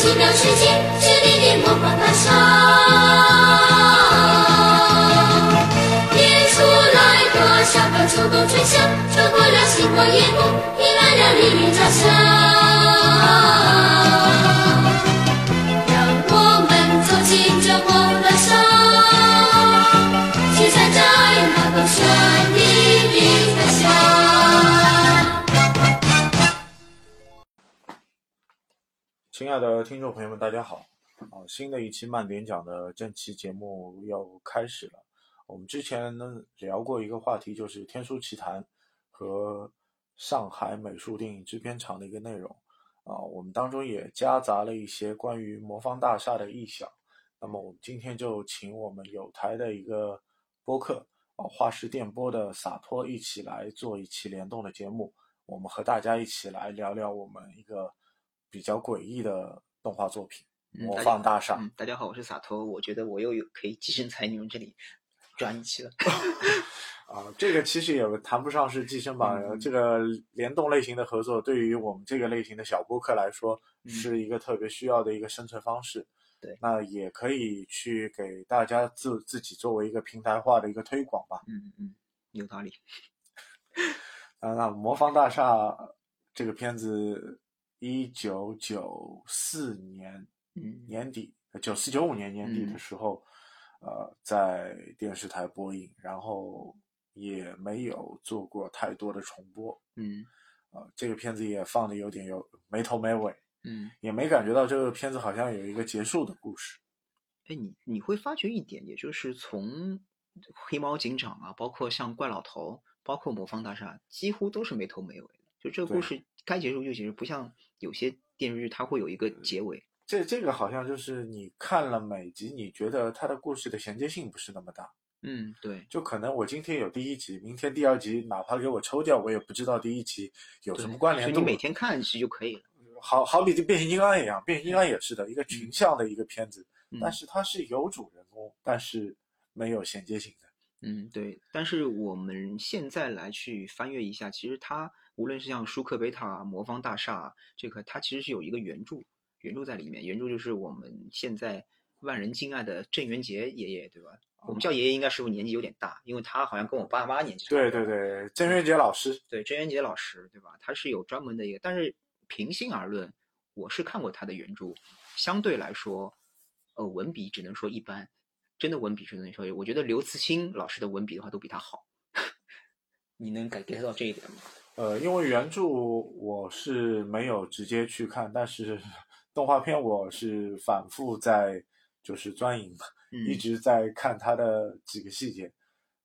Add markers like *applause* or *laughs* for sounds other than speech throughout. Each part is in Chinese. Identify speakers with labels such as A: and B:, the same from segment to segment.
A: 奇妙世界，这里的魔法大厦。变出来多少个秋冬春夏，穿过了星光夜幕，迎来了黎明朝霞。
B: 的听众朋友们，大家好！啊，新的一期慢点讲的正期节目又开始了。我们之前呢聊过一个话题，就是《天书奇谭》和上海美术电影制片厂的一个内容。啊，我们当中也夹杂了一些关于魔方大厦的臆想。那么我们今天就请我们有台的一个播客啊，画师电波的洒脱一起来做一期联动的节目。我们和大家一起来聊聊我们一个比较诡异的动画作品《魔方大厦》。
C: 嗯，大家好，我是洒脱。我觉得我又有可以寄生在你们这里转一期了。*laughs*
B: 啊，这个其实也谈不上是寄生吧。
C: 嗯嗯
B: 这个联动类型的合作，对于我们这个类型的小播客来说，
C: 嗯
B: 是一个特别需要的一个生存方式。
C: 对
B: 那也可以去给大家自自己作为一个平台化的一个推广吧。
C: 嗯嗯，有道理。*laughs*
B: 啊，那《魔方大厦》这个片子，一九九四年
C: 嗯
B: 年底，九四九五年年底的
C: 嗯
B: 时候，呃，在电视台播映，然后也没有做过太多的重播。
C: 嗯
B: 呃，这个片子也放的有点有没头没尾，
C: 嗯，
B: 也没感觉到这个片子好像有一个结束的故事。
C: 哎，你你会发觉一点，也就是从黑猫警长啊，包括像怪老头，包括魔方大厦，几乎都是没头没尾的。就这个故事该结束就结束，不像有些电视剧它会有一个结尾。
B: 这这个好像就是你看了每集，你觉得它的故事的衔接性不是那么大。
C: 嗯，对，
B: 就可能我今天有第一集，明天第二集，哪怕给我抽掉，我也不知道第一集有什么关联度。
C: 所以你每天看其实就可以了。
B: 好好比这变形金刚一样，变形金刚也是的一个群像的一个片子，
C: 嗯
B: 但是它是有主人公，但是没有衔接性的。
C: 嗯，对。但是我们现在来去翻阅一下，其实它无论是像舒克贝塔啊、魔方大厦啊，这个它其实是有一个原著，原著在里面。原著就是我们现在万人敬爱的郑渊洁爷爷，对吧？我们叫爷爷应该是不是年纪有点大，因为他好像跟我爸妈年纪
B: 对
C: 多。
B: 对对，郑渊洁老师，
C: 对，郑渊洁老师，对吧？他是有专门的一个，但是平心而论，我是看过他的原著，相对来说，呃，文笔只能说一般，真的文笔只能说，我觉得刘慈欣老师的文笔的话都比他好。*laughs* 你能感 get 到这一点吗？
B: 呃，因为原著我是没有直接去看，但是 *laughs* 动画片我是反复在就是钻营，
C: 嗯
B: 一直在看它的几个细节。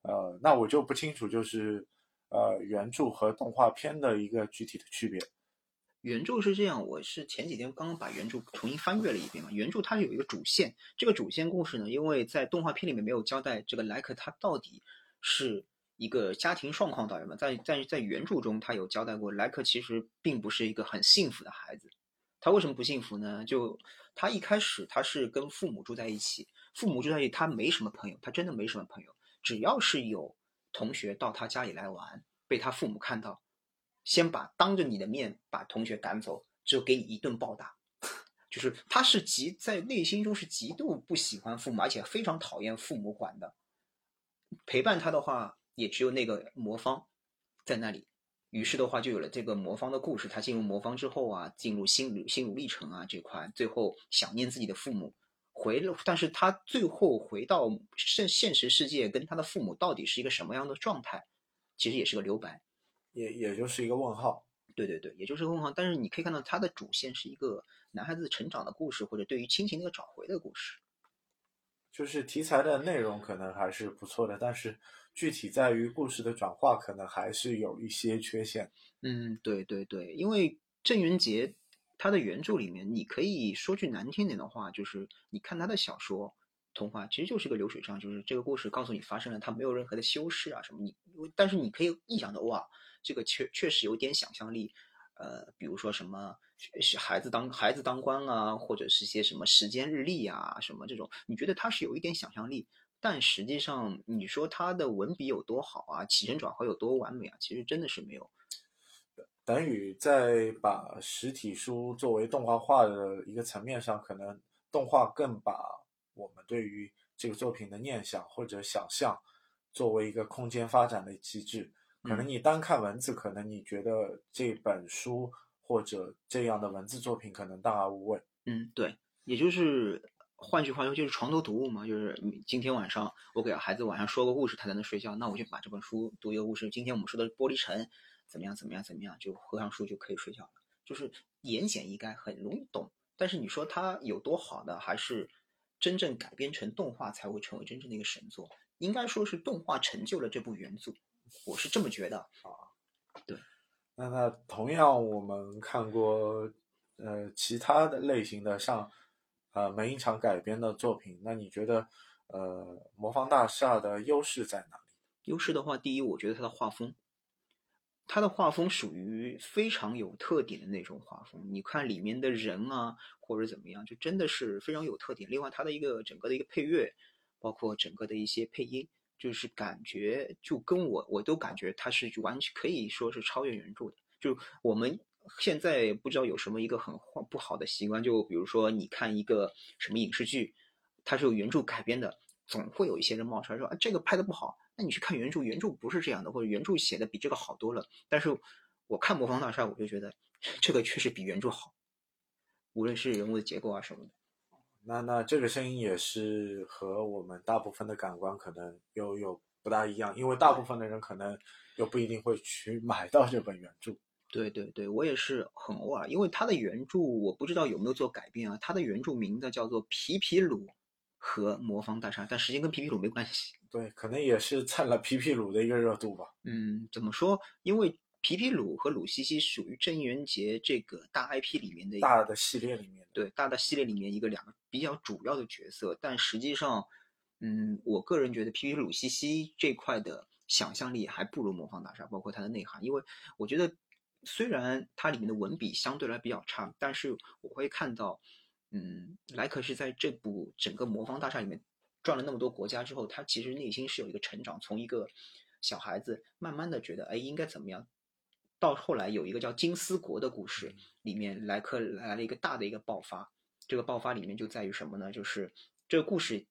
B: 呃，那我就不清楚，就是呃原著和动画片的一个具体的区别。
C: 原著是这样，我是前几天刚刚把原著重新翻阅了一遍嘛。原著它是有一个主线，这个主线故事呢，因为在动画片里面没有交代这个莱克他到底是一个家庭状况导演嘛，在在在原著中他有交代过，莱克其实并不是一个很幸福的孩子。他为什么不幸福呢？就他一开始他是跟父母住在一起，父母住在一起，他没什么朋友，他真的没什么朋友。只要是有同学到他家里来玩，被他父母看到，先把当着你的面把同学赶走，就给你一顿暴打。就是他是极在内心中是极度不喜欢父母，而且非常讨厌父母管的。陪伴他的话，也只有那个魔方在那里。于是的话，就有了这个魔方的故事。他进入魔方之后啊，进入心路心路历程啊这块，最后想念自己的父母，回了，但是他最后回到现现实世界，跟他的父母到底是一个什么样的状态，其实也是个留白。
B: 也也就是一个问号。
C: 对对对，也就是问号。但是你可以看到，它的主线是一个男孩子成长的故事，或者对于亲情的一个找回的故事。
B: 就是题材的内容可能还是不错的，但是具体在于故事的转化，可能还是有一些缺陷。
C: 嗯，对对对，因为郑渊洁他的原著里面，你可以说句难听点的话，就是你看他的小说，童话其实就是个流水账，就是这个故事告诉你发生了，它没有任何的修饰啊什么。你但是你可以臆想的哇，这个确确实有点想象力。呃，比如说什么是孩子当孩子当官啊，或者是些什么时间日历啊，什么这种，你觉得它是有一点想象力，但实际上你说它的文笔有多好啊，起承转合有多完美啊，其实真的是没有。
B: 等于在把实体书作为动画化的一个层面上，可能动画更把我们对于这个作品的念想或者想象作为一个空间发展的机制。可能你单看文字，可能你觉得这本书或者这样的文字作品可能大而无味。
C: 嗯，对，也就是换句话说，就是床头读物嘛。就是今天晚上我给孩子晚上说个故事，他才能睡觉，那我就把这本书读一个故事。今天我们说的玻璃城怎么样？怎么样？怎么样？就合上书就可以睡觉了。就是言简意赅，很容易懂。但是你说它有多好呢，还是真正改编成动画才会成为真正的一个神作？应该说是动画成就了这部原著。我是这么觉得啊，对。
B: 那那同样，我们看过呃其他的类型的，像呃每一场改编的作品，那你觉得呃魔方大厦的优势在哪里？
C: 优势的话，第一，我觉得它的画风，它的画风属于非常有特点的那种画风。你看里面的人啊，或者怎么样，就真的是非常有特点。另外，它的一个整个的一个配乐，包括整个的一些配音。就是感觉就跟我，我都感觉它是完全可以说是超越原著的。就我们现在不知道有什么一个很不好的习惯，就比如说你看一个什么影视剧，它是有原著改编的，总会有一些人冒出来说啊这个拍的不好，那你去看原著，原著不是这样的，或者原著写的比这个好多了。但是我看《魔方大厦》，我就觉得这个确实比原著好，无论是人物的结构啊什么的。
B: 那那这个声音也是和我们大部分的感官可能又有不大一样，因为大部分的人可能又不一定会去买到这本原著。
C: 对对对，我也是很偶尔，因为他的原著我不知道有没有做改编啊。他的原著名字叫做《皮皮鲁和魔方大厦》，但时间跟皮皮鲁没关系。
B: 对，可能也是蹭了皮皮鲁的一个热度吧。
C: 嗯，怎么说？因为。皮皮鲁和鲁西西属于郑渊洁这个大 IP 里面的
B: 大的系列里面，
C: 对大的系列里面一个两个比较主要的角色。但实际上，嗯，我个人觉得皮皮鲁西西这块的想象力还不如魔方大厦，包括它的内涵。因为我觉得，虽然它里面的文笔相对来比较差，但是我会看到，嗯，莱克是在这部整个魔方大厦里面转了那么多国家之后，他其实内心是有一个成长，从一个小孩子慢慢的觉得，哎，应该怎么样。到后来有一个叫金丝国的故事，里面莱克来了一个大的一个爆发。这个爆发里面就在于什么呢？就是这个故事，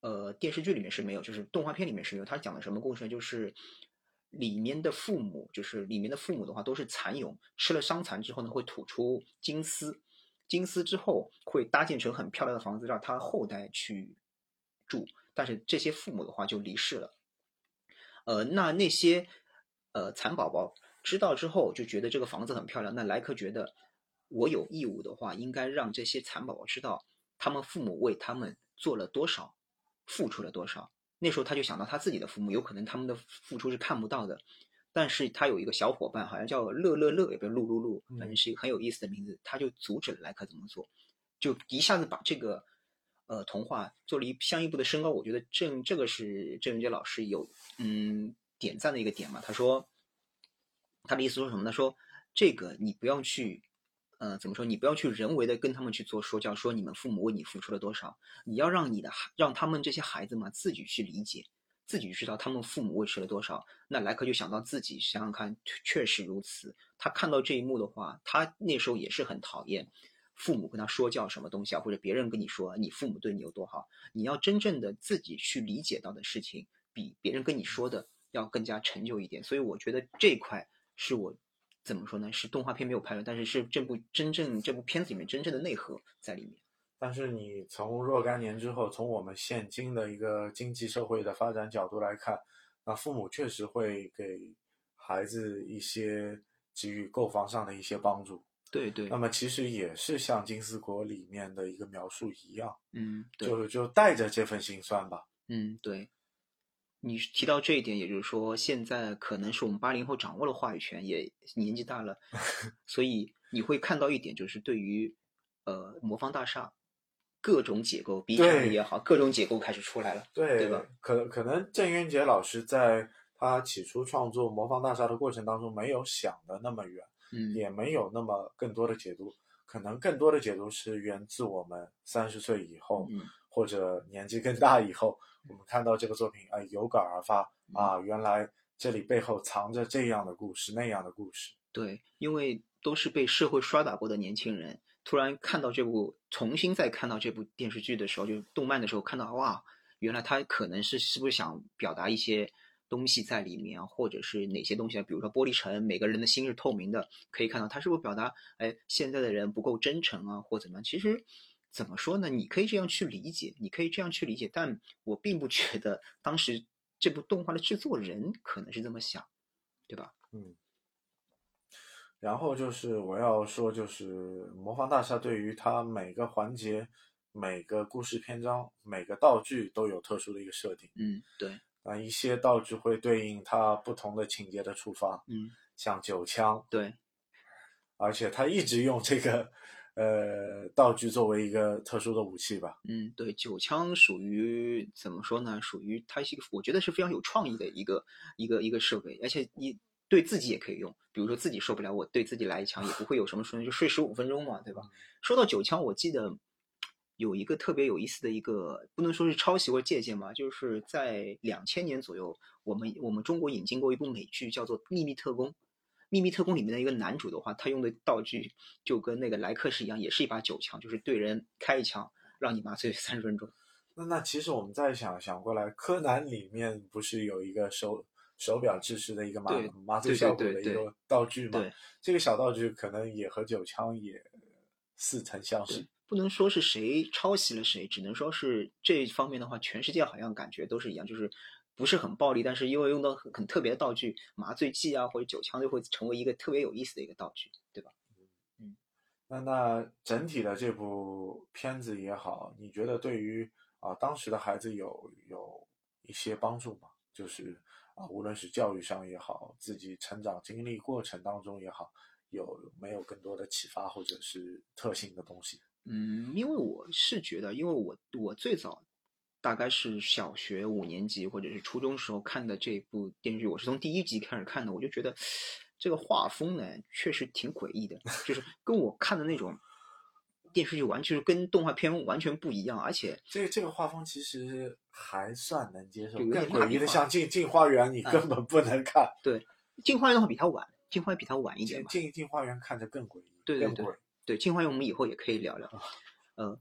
C: 呃，电视剧里面是没有，就是动画片里面是没有。他讲的什么故事呢？就是里面的父母，就是里面的父母的话都是蚕蛹，吃了伤蚕之后呢，会吐出金丝，金丝之后会搭建成很漂亮的房子，让他后代去住。但是这些父母的话就离世了。呃，那那些呃蚕宝宝。知道之后就觉得这个房子很漂亮。那莱克觉得，我有义务的话，应该让这些蚕宝宝知道，他们父母为他们做了多少，付出了多少。那时候他就想到他自己的父母，有可能他们的付出是看不到的。但是他有一个小伙伴，好像叫乐乐乐，也不是露露露，反正是一个很有意思的名字。他就阻止了莱克怎么做，就一下子把这个呃童话做了一相一步的升高。我觉得郑这个是郑渊洁老师有嗯点赞的一个点嘛。他说。他的意思说什么呢？说这个你不要去，呃，怎么说？你不要去人为的跟他们去做说教，说你们父母为你付出了多少。你要让你的孩，让他们这些孩子嘛自己去理解，自己知道他们父母为吃了多少。那莱克就想到自己，想想看，确实如此。他看到这一幕的话，他那时候也是很讨厌父母跟他说教什么东西啊，或者别人跟你说你父母对你有多好。你要真正的自己去理解到的事情，比别人跟你说的要更加陈旧一点。所以我觉得这块。是我怎么说呢？是动画片没有拍完，但是是这部真正这部片子里面真正的内核在里面。
B: 但是你从若干年之后，从我们现今的一个经济社会的发展角度来看，那父母确实会给孩子一些给予购房上的一些帮助。
C: 对对。
B: 那么其实也是像《金丝国》里面的一个描述一样，
C: 嗯，
B: 就就带着这份心酸吧。
C: 嗯，对。你提到这一点，也就是说，现在可能是我们八零后掌握了话语权，也年纪大了，*laughs* 所以你会看到一点，就是对于呃魔方大厦各种解构，B
B: 对
C: 站也好，各种解构开始出来了。
B: 对
C: 对吧？
B: 可可能郑渊洁老师在他起初创作《魔方大厦》的过程当中，没有想的那么远，
C: 嗯，
B: 也没有那么更多的解读。可能更多的解读是源自我们三十岁以后，
C: 嗯
B: 或者年纪更大以后，我们看到这个作品，哎，有感而发
C: 嗯
B: 啊，原来这里背后藏着这样的故事，那样的故事。
C: 对，因为都是被社会刷打过的年轻人，突然看到这部，重新再看到这部电视剧的时候，就动漫的时候，看到哇，原来他可能是是不是想表达一些东西在里面啊，或者是哪些东西啊？比如说玻璃城，每个人的心是透明的，可以看到他是不是表达，哎，现在的人不够真诚啊，或怎么样？其实怎么说呢？你可以这样去理解，你可以这样去理解，但我并不觉得当时这部动画的制作人可能是这么想，对吧？
B: 嗯，然后就是我要说，就是《魔方大厦》对于它每个环节、每个故事篇章、每个道具都有特殊的一个设定。
C: 嗯，对，
B: 啊，一些道具会对应它不同的情节的触发，
C: 嗯，
B: 像九枪，
C: 对。
B: 而且他一直用这个呃道具作为一个特殊的武器吧。
C: 嗯，对，九枪属于怎么说呢？属于它是一个，我觉得是非常有创意的一个一个一个设备，而且你对自己也可以用。比如说自己受不了，我对自己来一枪，也不会有什么说就睡十五分钟嘛，对吧？说到九枪，我记得有一个特别有意思的一个，不能说是抄袭或者借鉴吧，就是在两千年左右，我们我们中国引进过一部美剧，叫做《秘密特工》。秘密特工里面的一个男主的话，他用的道具就跟那个莱克士一样，也是一把九枪，就是对人开一枪，让你麻醉三十分钟。
B: 那那其实我们再想想过来，柯南里面不是有一个手手表制式的一个麻麻醉效果的一个道具吗？
C: 对
B: 这个小道具可能也和九枪也似曾相识。，
C: 不能说是谁抄袭了谁，只能说是这方面的话，全世界好像感觉都是一样，就是不是很暴力，但是因为用到很很特别的道具，麻醉剂啊或者酒枪就会成为一个特别有意思的一个道具，对吧？
B: 嗯那那整体的这部片子也好，你觉得对于啊当时的孩子有有一些帮助吗？就是啊，无论是教育上也好，自己成长经历过程当中也好，有没有更多的启发或者是特性的东西？
C: 嗯，因为我是觉得，因为我我最早大概是小学五年级或者是初中时候看的这部电视剧，我是从第一集开始看的，我就觉得这个画风呢确实挺诡异的，就是跟我看的那种电视剧完全是跟动画片完全不一样，而且
B: 这个这个画风其实还算能接受，
C: 有
B: 更诡异的像进进花园，你
C: 哎
B: 根本不能看。
C: 对进花园的话比它晚，进花园比它晚一点
B: 进。进进花园看着更诡异，
C: 对对对。对，进花园我们以后也可以聊聊。呃，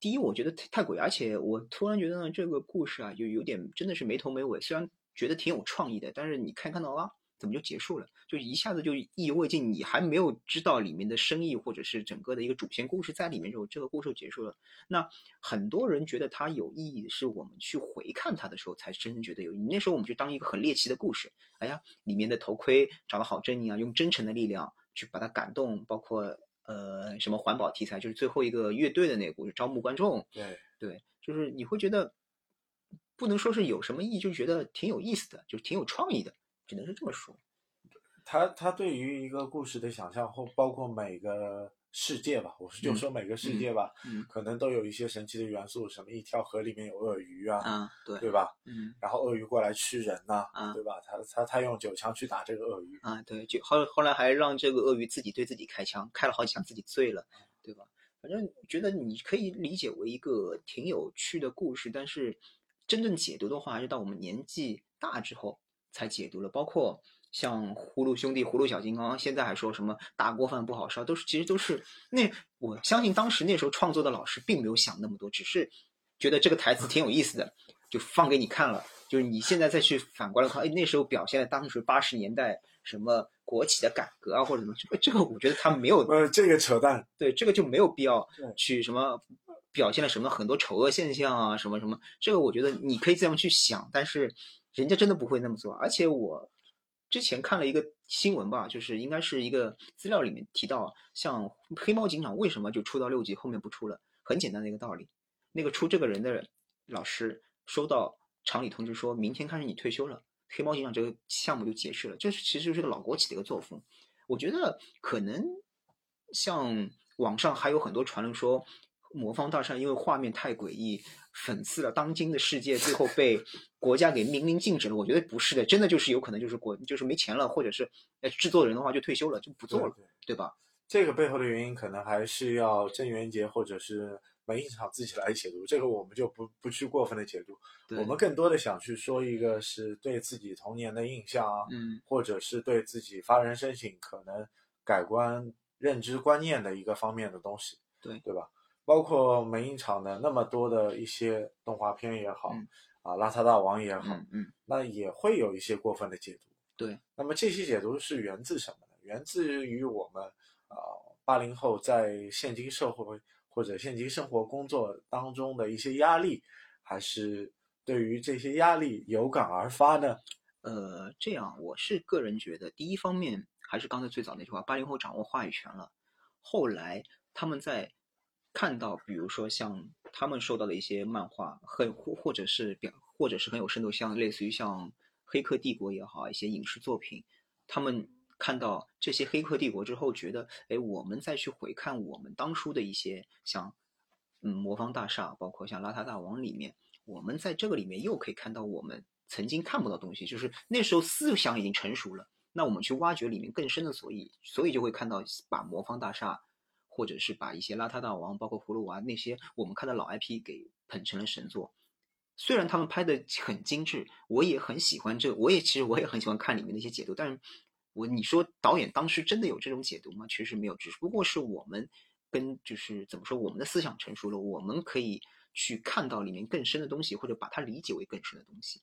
C: 第一，我觉得太太诡，而且我突然觉得呢，这个故事啊，就有点真的是没头没尾。虽然觉得挺有创意的，但是你看看到啊，怎么就结束了？就一下子就意犹未尽，你还没有知道里面的深意或者是整个的一个主线故事在里面之后，这个故事结束了。那很多人觉得它有意义，是我们去回看它的时候才真正觉得有意义。那时候我们就当一个很猎奇的故事，哎呀，里面的头盔长得好狰狞啊，用真诚的力量去把它感动，包括呃什么环保题材，就是最后一个乐队的那个故事，招募观众，
B: 对，
C: 对，就是你会觉得不能说是有什么意义，就觉得挺有意思的，就是挺有创意的，只能是这么说。
B: 他他对于一个故事的想象，或包括每个世界吧，我是就
C: 嗯
B: 说每个世界吧，
C: 嗯
B: 可能都有一些神奇的元素，什么一条河里面有鳄鱼啊，
C: 啊，对，
B: 对吧？
C: 嗯
B: 然后鳄鱼过来吃人呐、
C: 啊
B: 对吧？他他他用酒枪去打这个鳄鱼，
C: 啊，对，就后后来还让这个鳄鱼自己对自己开枪，开了好几枪，自己醉了，对吧？反正觉得你可以理解为一个挺有趣的故事，但是真正解读的话，还是到我们年纪大之后才解读了。包括像葫芦兄弟、葫芦小金刚，现在还说什么大锅饭不好烧，都是其实都是那我相信当时那时候创作的老师并没有想那么多，只是觉得这个台词挺有意思的，就放给你看了。就是你现在再去反过来看，哎，那时候表现了当时八十年代什么国企的改革啊，或者什么，这个这个我觉得他没有
B: 呃，这个扯淡，
C: 对，这个就没有必要去什么表现了什么很多丑恶现象啊，什么什么，这个我觉得你可以这样去想，但是人家真的不会那么做。而且我之前看了一个新闻吧，就是应该是一个资料里面提到，像黑猫警长为什么就出到六集后面不出了，很简单的一个道理，那个出这个人的老师收到厂里通知说，明天开始你退休了。黑猫警长这个项目就结束了，这是其实是个老国企的一个作风。我觉得可能像网上还有很多传闻说，魔方大厦因为画面太诡异，讽刺了当今的世界，最后被国家给明令禁止了。我觉得不是的，真的就是有可能就是国就是没钱了，或者是呃制作人的话就退休了，就不做了，
B: 对
C: 对吧？
B: 这个背后的原因可能还是要郑渊洁或者是文艺厂自己来解读，这个我们就不不去过分的解读。我们更多的想去说一个是对自己童年的印象啊，
C: 嗯
B: 或者是对自己发人深省、可能改观认知观念的一个方面的东西，
C: 对
B: 对吧？包括梅影厂的那么多的一些动画片也好，
C: 嗯
B: 啊，邋遢大王也好，
C: 嗯嗯，
B: 那也会有一些过分的解读。
C: 对，
B: 那么这些解读是源自什么呢？源自于我们啊八零后在现今社会或者现今生活工作当中的一些压力，还是对于这些压力有感而发呢？
C: 呃，这样我是个人觉得，第一方面还是刚才最早那句话，八零后掌握话语权了。后来他们在看到，比如说像他们受到的一些漫画，很或或者是表，或者是很有深度，像类似于像《黑客帝国》也好，一些影视作品，他们看到这些《黑客帝国》之后，觉得，哎，我们再去回看我们当初的一些像，嗯，魔方大厦，包括像邋遢大王里面，我们在这个里面又可以看到我们曾经看不到东西，就是那时候思想已经成熟了。那我们去挖掘里面更深的所以，所以就会看到把魔方大厦，或者是把一些邋遢大王，包括葫芦娃那些我们看的老 IP 给捧成了神作。虽然他们拍的很精致，我也很喜欢这，我也其实我也很喜欢看里面的一些解读，但是我你说导演当时真的有这种解读吗？其实没有，只不过是我们跟就是怎么说，我们的思想成熟了，我们可以去看到里面更深的东西，或者把它理解为更深的东西。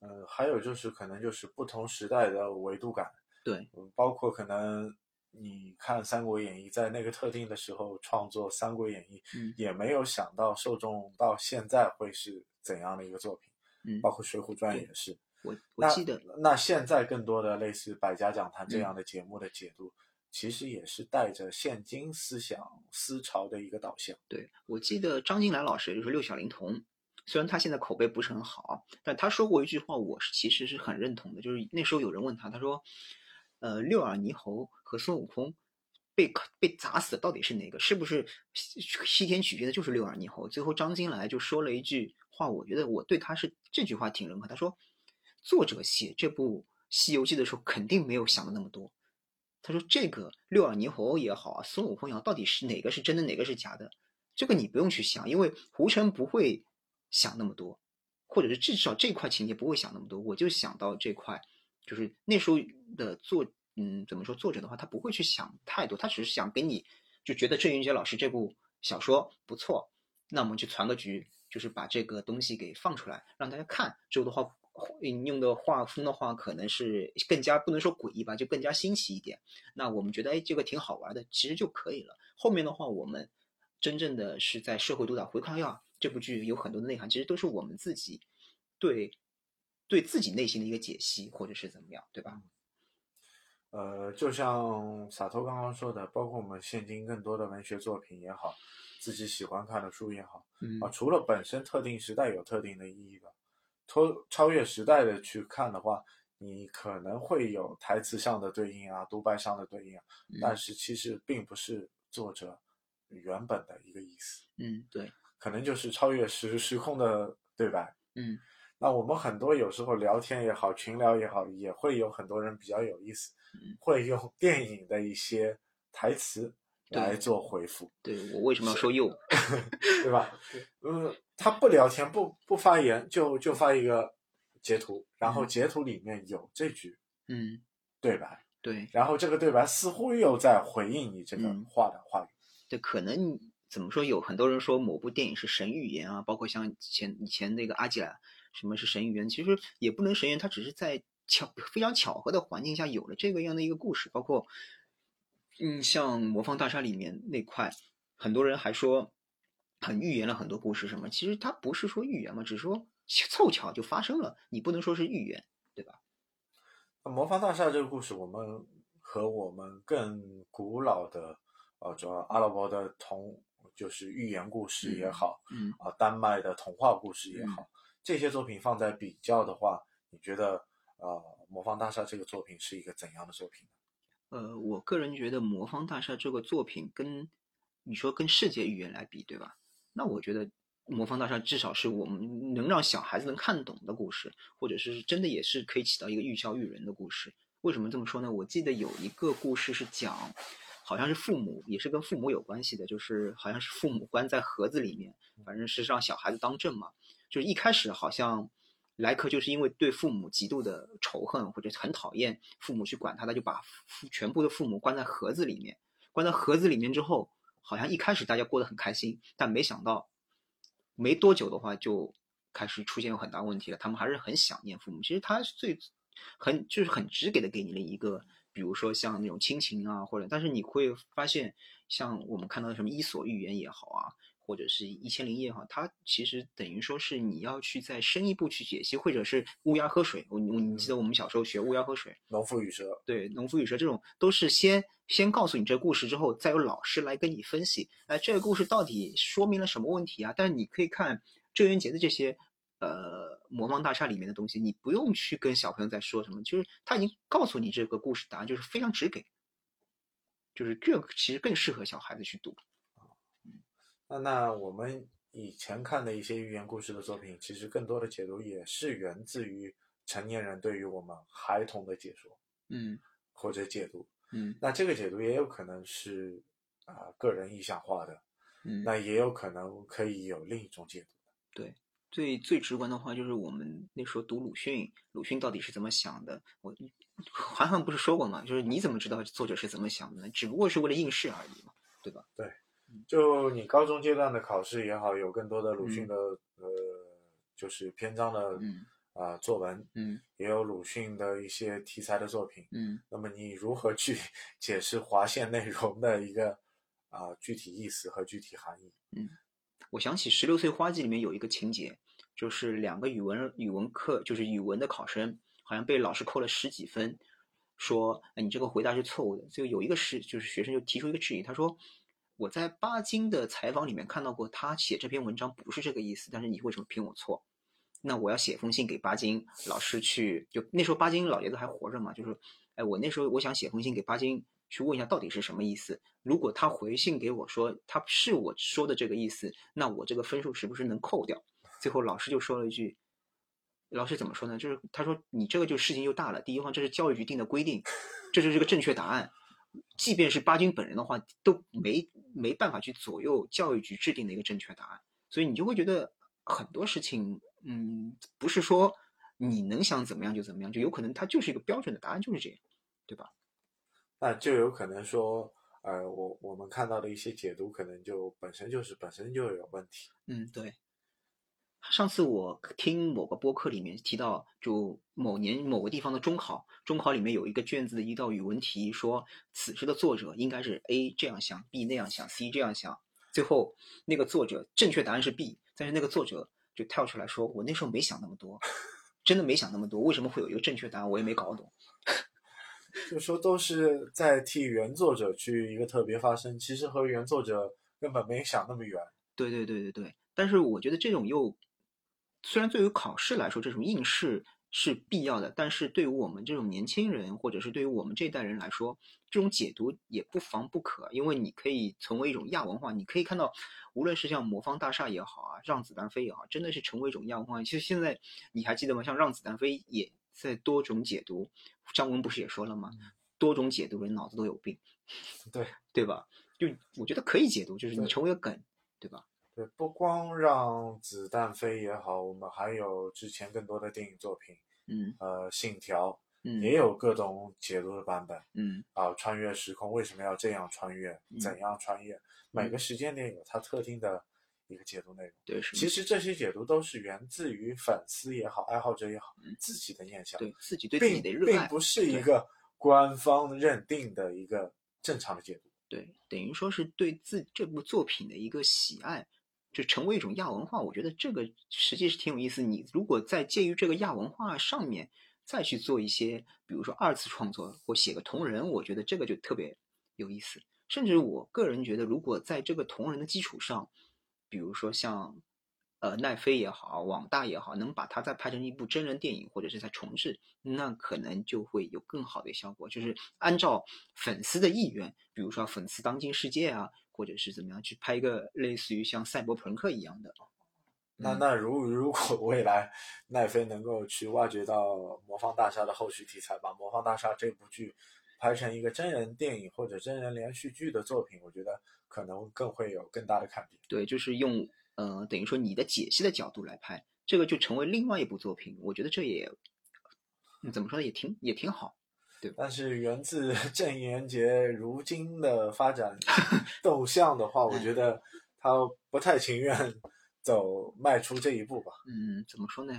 B: 呃，还有就是可能就是不同时代的维度感，
C: 对，
B: 嗯包括可能你看《三国演义》在那个特定的时候创作《三国演义》，
C: 嗯
B: 也没有想到受众到现在会是怎样的一个作品，
C: 嗯，
B: 包括《水浒传》也是。
C: 我我记得，
B: 那现在更多的类似百家讲坛这
C: 嗯
B: 样的节目的解读，其实也是带着现今思想思潮的一个导向。
C: 对我记得张金兰老师，也就是六小龄童，虽然他现在口碑不是很好，但他说过一句话，我是其实是很认同的，就是那时候有人问他，他说，呃，六耳猕猴和孙悟空被被砸死到底是哪个？是不是西西天取经的就是六耳猕猴？最后张金来就说了一句话，我觉得我对他是这句话挺认可。他说，作者写这部《西游记》的时候肯定没有想的那么多。他说这个六耳猕猴也好啊，孙悟空也好，到底是哪个是真的，哪个是假的？这个你不用去想，因为胡尘不会想那么多，或者是至少这块情节不会想那么多。我就想到这块，就是那时候的作，嗯，怎么说作者的话，他不会去想太多，他只是想给你就觉得郑渊洁老师这部小说不错，那我们就传个局，就是把这个东西给放出来，让大家看。之后的话，用的画风的话，可能是更加不能说诡异吧，就更加新奇一点。那我们觉得，哎，这个挺好玩的，其实就可以了。后面的话，我们真正的是在社会督导回看呀，这部剧有很多的内涵，其实都是我们自己对对自己内心的一个解析，或者是怎么样，对吧？
B: 呃，就像洒脱刚刚说的，包括我们现今更多的文学作品也好，自己喜欢看的书也好，
C: 嗯。
B: 啊，除了本身特定时代有特定的意义的，超超越时代的去看的话，你可能会有台词上的对应啊，独白上的对应啊，
C: 嗯。
B: 但是其实并不是作者原本的一个意思，
C: 嗯，对，
B: 可能就是超越时时空的对白。
C: 嗯
B: 那我们很多有时候聊天也好，群聊也好，也会有很多人比较有意思，
C: 嗯 *laughs*
B: 会用 *laughs* 电影的一些台词来做回复，
C: 对我为什么要说又？*laughs*
B: 对吧？嗯，他不聊天，不不发言，就就发一个截图，然后
C: 嗯
B: 截图里面有这句
C: 嗯，
B: 对白，
C: 对，
B: 然后这个对白似乎又在回应你这个
C: 嗯
B: 话的话语。
C: 对，可能怎么说？有很多人说某部电影是神预言啊，包括像前以前那个阿基拉，什么是神预言？其实也不能神预言，它只是在巧非常巧合的环境下有了这个样的一个故事。包括，嗯，像《魔方大厦》里面那块，很多人还说很预言了很多故事什么。其实它不是说预言嘛，只是说凑巧就发生了，你不能说是预言，对吧？
B: 那魔方大厦这个故事，我们和我们更古老的，呃，主要阿拉伯的童，就是寓言故事也好，
C: 嗯
B: 啊，丹麦的童话故事也好，这些作品放在比较的话，你觉得，呃，魔方大厦这个作品是一个怎样的作品呢？
C: 呃，我个人觉得《魔方大厦》这个作品跟你说跟世界语言来比，对吧？那我觉得《魔方大厦》至少是我们能让小孩子能看懂的故事，或者是真的也是可以起到一个寓教于人的故事。为什么这么说呢？我记得有一个故事是讲，好像是父母也是跟父母有关系的，就是好像是父母关在盒子里面，反正是让小孩子当政嘛。就是一开始好像莱克就是因为对父母极度的仇恨或者很讨厌父母去管他，他就把父全部的父母关在盒子里面。关在盒子里面之后，好像一开始大家过得很开心，但没想到没多久的话就开始出现有很大问题了。他们还是很想念父母。其实他最很就是很直给的给你了一个，比如说像那种亲情啊，或者但是你会发现，像我们看到的什么《伊索寓言》也好啊。或者是一千零一夜哈，它其实等于说是你要去再深一步去解析，或者是乌鸦喝水。我我你记得我们小时候学乌鸦喝水，
B: 农夫与蛇，
C: 对，农夫与蛇这种都是先先告诉你这个故事之后，再由老师来跟你分析，哎，这个故事到底说明了什么问题啊？但是你可以看郑渊洁的这些呃魔方大厦里面的东西，你不用去跟小朋友在说什么，就是他已经告诉你这个故事答案，就是非常直给，就是这其实更适合小孩子去读。
B: 那那我们以前看的一些寓言故事的作品，其实更多的解读也是源自于成年人对于我们孩童的解说，
C: 嗯，
B: 或者解读，
C: 嗯，
B: 那这个解读也有可能是啊个人意象化的，
C: 嗯，
B: 那也有可能可以有另一种解读。
C: 对，最最直观的话就是我们那时候读鲁迅，鲁迅到底是怎么想的？我韩寒不是说过吗？就是你怎么知道作者是怎么想的呢？只不过是为了应试而已嘛，对吧？
B: 对。就你高中阶段的考试也好，有更多的鲁迅的呃，就是篇章的啊作文，
C: 嗯，
B: 也有鲁迅的一些题材的作品，
C: 嗯，
B: 那么你如何去 *laughs* 解释划线内容的一个啊具体意思和具体含义？
C: 嗯，我想起《十六岁花季》里面有一个情节，就是两个语文语文课，就是语文的考生，好像被老师扣了十几分，说你这个回答是错误的。所以有一个是就是学生就提出一个质疑，他说。我在巴金的采访里面看到过，他写这篇文章不是这个意思，但是你为什么评我错？那我要写封信给巴金老师去，就那时候巴金老爷子还活着嘛，就是，哎，我那时候我想写封信给巴金去问一下到底是什么意思。如果他回信给我说他是我说的这个意思，那我这个分数是不是能扣掉？最后老师就说了一句，老师怎么说呢？就是他说你这个就事情就大了。第一方这是教育局定的规定，这就是个正确答案。即便是巴金本人的话，都没没办法去左右教育局制定的一个正确答案，所以你就会觉得很多事情，嗯，不是说你能想怎么样就怎么样，就有可能它就是一个标准的答案就是这样，对吧？
B: 那就有可能说，呃，我我们看到的一些解读，可能就本身就是本身就有问题。
C: 嗯，对。上次我听某个播客里面提到，就某年某个地方的中考，中考里面有一个卷子的一道语文题，说此时的作者应该是 A 这样想，B 那样想，C 这样想。最后那个作者正确答案是 B，但是那个作者就跳出来说：“我那时候没想那么多，真的没想那么多，为什么会有一个正确答案，我也没搞懂。*laughs* ”
B: 就说都是在替原作者去一个特别发声，其实和原作者根本没想那么远。
C: 对对对对对，但是我觉得这种又。虽然对于考试来说，这种应试是必要的，但是对于我们这种年轻人，或者是对于我们这代人来说，这种解读也不妨不可。因为你可以成为一种亚文化，你可以看到，无论是像魔方大厦也好啊，让子弹飞也好，真的是成为一种亚文化。其实现在你还记得吗？像让子弹飞也在多种解读，张文不是也说了吗？多种解读人脑子都有病，
B: 对
C: 对吧？就我觉得可以解读，就是你成为个梗，对吧？
B: 对，不光让子弹飞也好，我们还有之前更多的电影作品，
C: 嗯，
B: 呃，信条，
C: 嗯，
B: 也有各种解读的版本，
C: 嗯，
B: 啊，穿越时空为什么要这样穿越，怎样穿越？每个时间点有它特定的一个解读内容。
C: 对，
B: 其实这些解读都是源自于粉丝也好，爱好者也好，自己的念想，
C: 对自己对自己的热
B: 爱，并不是一个官方认定的一个正常的解读。
C: 对，等于说是对自这部作品的一个喜爱。就成为一种亚文化，我觉得这个实际是挺有意思。你如果在介于这个亚文化上面再去做一些，比如说二次创作或写个同人，我觉得这个就特别有意思。甚至我个人觉得，如果在这个同人的基础上，比如说像呃奈飞也好，网大也好，能把它再拍成一部真人电影，或者是在重制，那可能就会有更好的效果。就是按照粉丝的意愿，比如说粉丝当今世界啊，或者是怎么样去拍一个类似于像赛博朋克一样的。
B: 那那如 *laughs* 如果未来奈飞能够去挖掘到《魔方大厦》的后续题材，把《魔方大厦》这部剧拍成一个真人电影或者真人连续剧的作品，我觉得可能更会有更大的看点。
C: 对，就是用呃等于说你的解析的角度来拍，这个就成为另外一部作品。我觉得这也嗯怎么说呢，也挺也挺好。
B: 对但是源自 *laughs* 郑渊洁如今的发展 *laughs* 动向的话，我觉得他不太情愿。*laughs* 走迈出这一步吧。
C: 嗯，怎么说呢？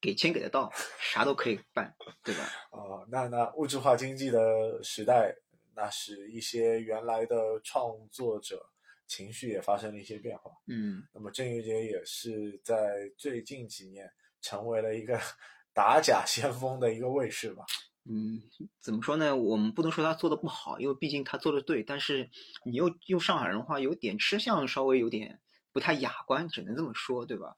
C: 给钱给得到，啥都可以办，对吧？
B: 哦，那那物质化经济的时代，那是一些原来的创作者情绪也发生了一些变化。
C: 嗯，
B: 那么郑渊洁也是在最近几年成为了一个 *laughs* 打假先锋的一个卫士吧。
C: 嗯，怎么说呢？我们不能说他做的不好，因为毕竟他做的对。但是你又用上海人话，有点吃相，稍微有点。不太雅观，只能这么说，对吧？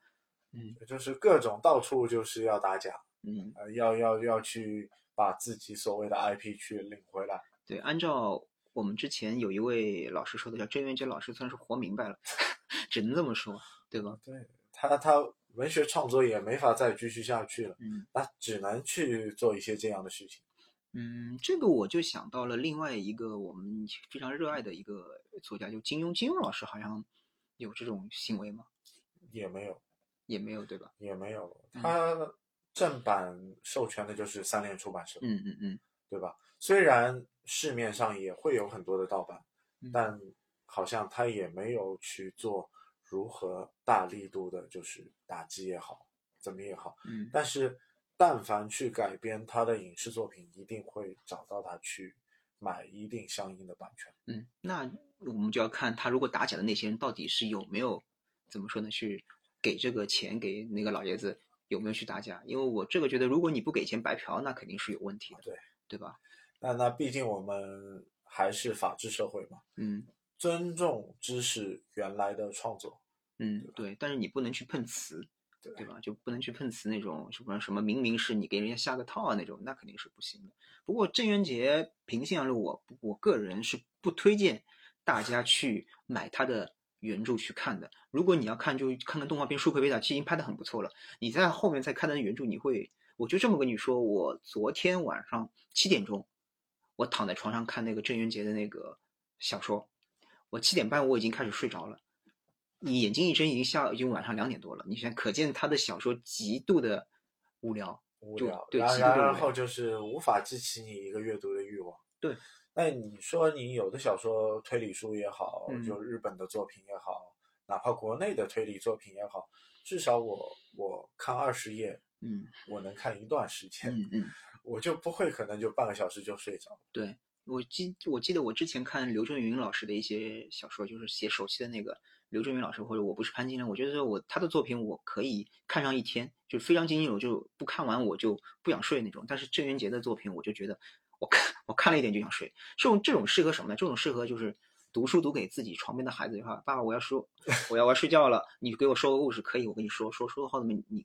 B: 嗯，就是各种到处就是要打假，
C: 嗯，
B: 呃，要要要去把自己所谓的 IP 去领回来。
C: 对，按照我们之前有一位老师说的，叫郑渊洁老师，算是活明白了，*laughs* 只能这么说，对吧？
B: 对他，他文学创作也没法再继续下去了，
C: 嗯，
B: 那只能去做一些这样的事情。
C: 嗯，这个我就想到了另外一个我们非常热爱的一个作家，就金庸，金庸老师好像。有这种行为吗？
B: 也没有，
C: 也没有，对吧？
B: 也没有。他正版授权的就是三联出版社，
C: 嗯嗯嗯，
B: 对吧？虽然市面上也会有很多的盗版，但好像他也没有去做如何大力度的，就是打击也好，怎么也好。
C: 嗯。
B: 但是，但凡去改编他的影视作品，一定会找到他去买一定相应的版权。
C: 嗯，那。我们就要看他如果打假的那些人到底是有没有怎么说呢？去给这个钱给那个老爷子有没有去打假？因为我这个觉得，如果你不给钱白嫖，那肯定是有问题的，
B: 对
C: 对吧？
B: 那那毕竟我们还是法治社会嘛，
C: 嗯，
B: 尊重知识原来的创作，
C: 嗯对，但是你不能去碰瓷，
B: 对
C: 对吧？就不能去碰瓷那种什么什么明明是你给人家下个套啊那种，那肯定是不行的。不过郑渊洁平心而论，我我个人是不推荐。大家去买他的原著去看的。如果你要看，就看看动画片《舒克贝塔》，其实已经拍的很不错了。你在后面再看他的原著，你会，我就这么跟你说，我昨天晚上七点钟，我躺在床上看那个郑渊洁的那个小说，我七点半我已经开始睡着了。你眼睛一睁，已经下，已经晚上两点多了。你想，可见他的小说极度的无聊，
B: 无聊，
C: 对，
B: 然然后就是无法激起你一个阅读的欲望，
C: 对。
B: 那你说你有的小说推理书也好，就日本的作品也好，哪怕国内的推理作品也好，至少我我看二十页，
C: 嗯，
B: 我能看一段时间，
C: 嗯嗯，
B: 我就不会可能就半个小时就睡着。
C: 对我记我记得我之前看刘震云老师的一些小说，就是写手机的那个刘震云老师或者我不是潘金莲，我觉得我他的作品我可以看上一天，就非常精进，我就不看完我就不想睡那种。但是郑渊洁的作品，我就觉得。我看我看了一点就想睡，这种这种适合什么呢？这种适合就是读书读给自己床边的孩子的话，爸爸我要说我要我要睡觉了，你给我说个故事可以，我跟你说说说的话，怎么你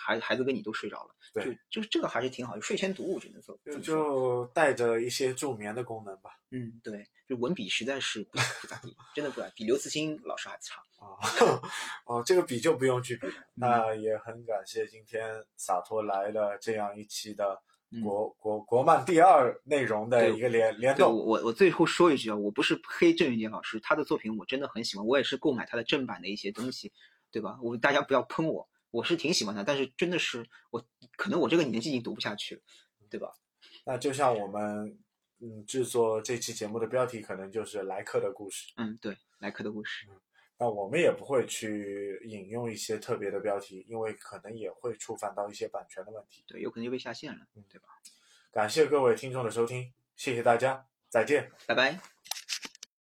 C: 孩孩子跟你都睡着了，
B: 对，
C: 就就这个还是挺好，就睡前读物只能说
B: 就就带着一些助眠的功能吧。
C: 嗯，对，就文笔实在是不不咋地，真的不咋地，比刘慈欣老师还差
B: 啊。*laughs* 哦，这个比就不用去比。那也很感谢今天洒脱来了这样一期的。国国国漫第二内容的一个联联动，
C: 我我最后说一句啊，我不是黑郑渊洁老师，他的作品我真的很喜欢，我也是购买他的正版的一些东西，对吧？我大家不要喷我，我是挺喜欢他，但是真的是我可能我这个年纪已经读不下去了，对吧？
B: 那就像我们嗯制作这期节目的标题，可能就是莱克的故事。
C: 嗯，对，莱克的故事。
B: 那我们也不会去引用一些特别的标题，因为可能也会触犯到一些版权的问题。
C: 对，有可能就被下线了，嗯对吧？
B: 感谢各位听众的收听，谢谢大家，再见，
C: 拜拜。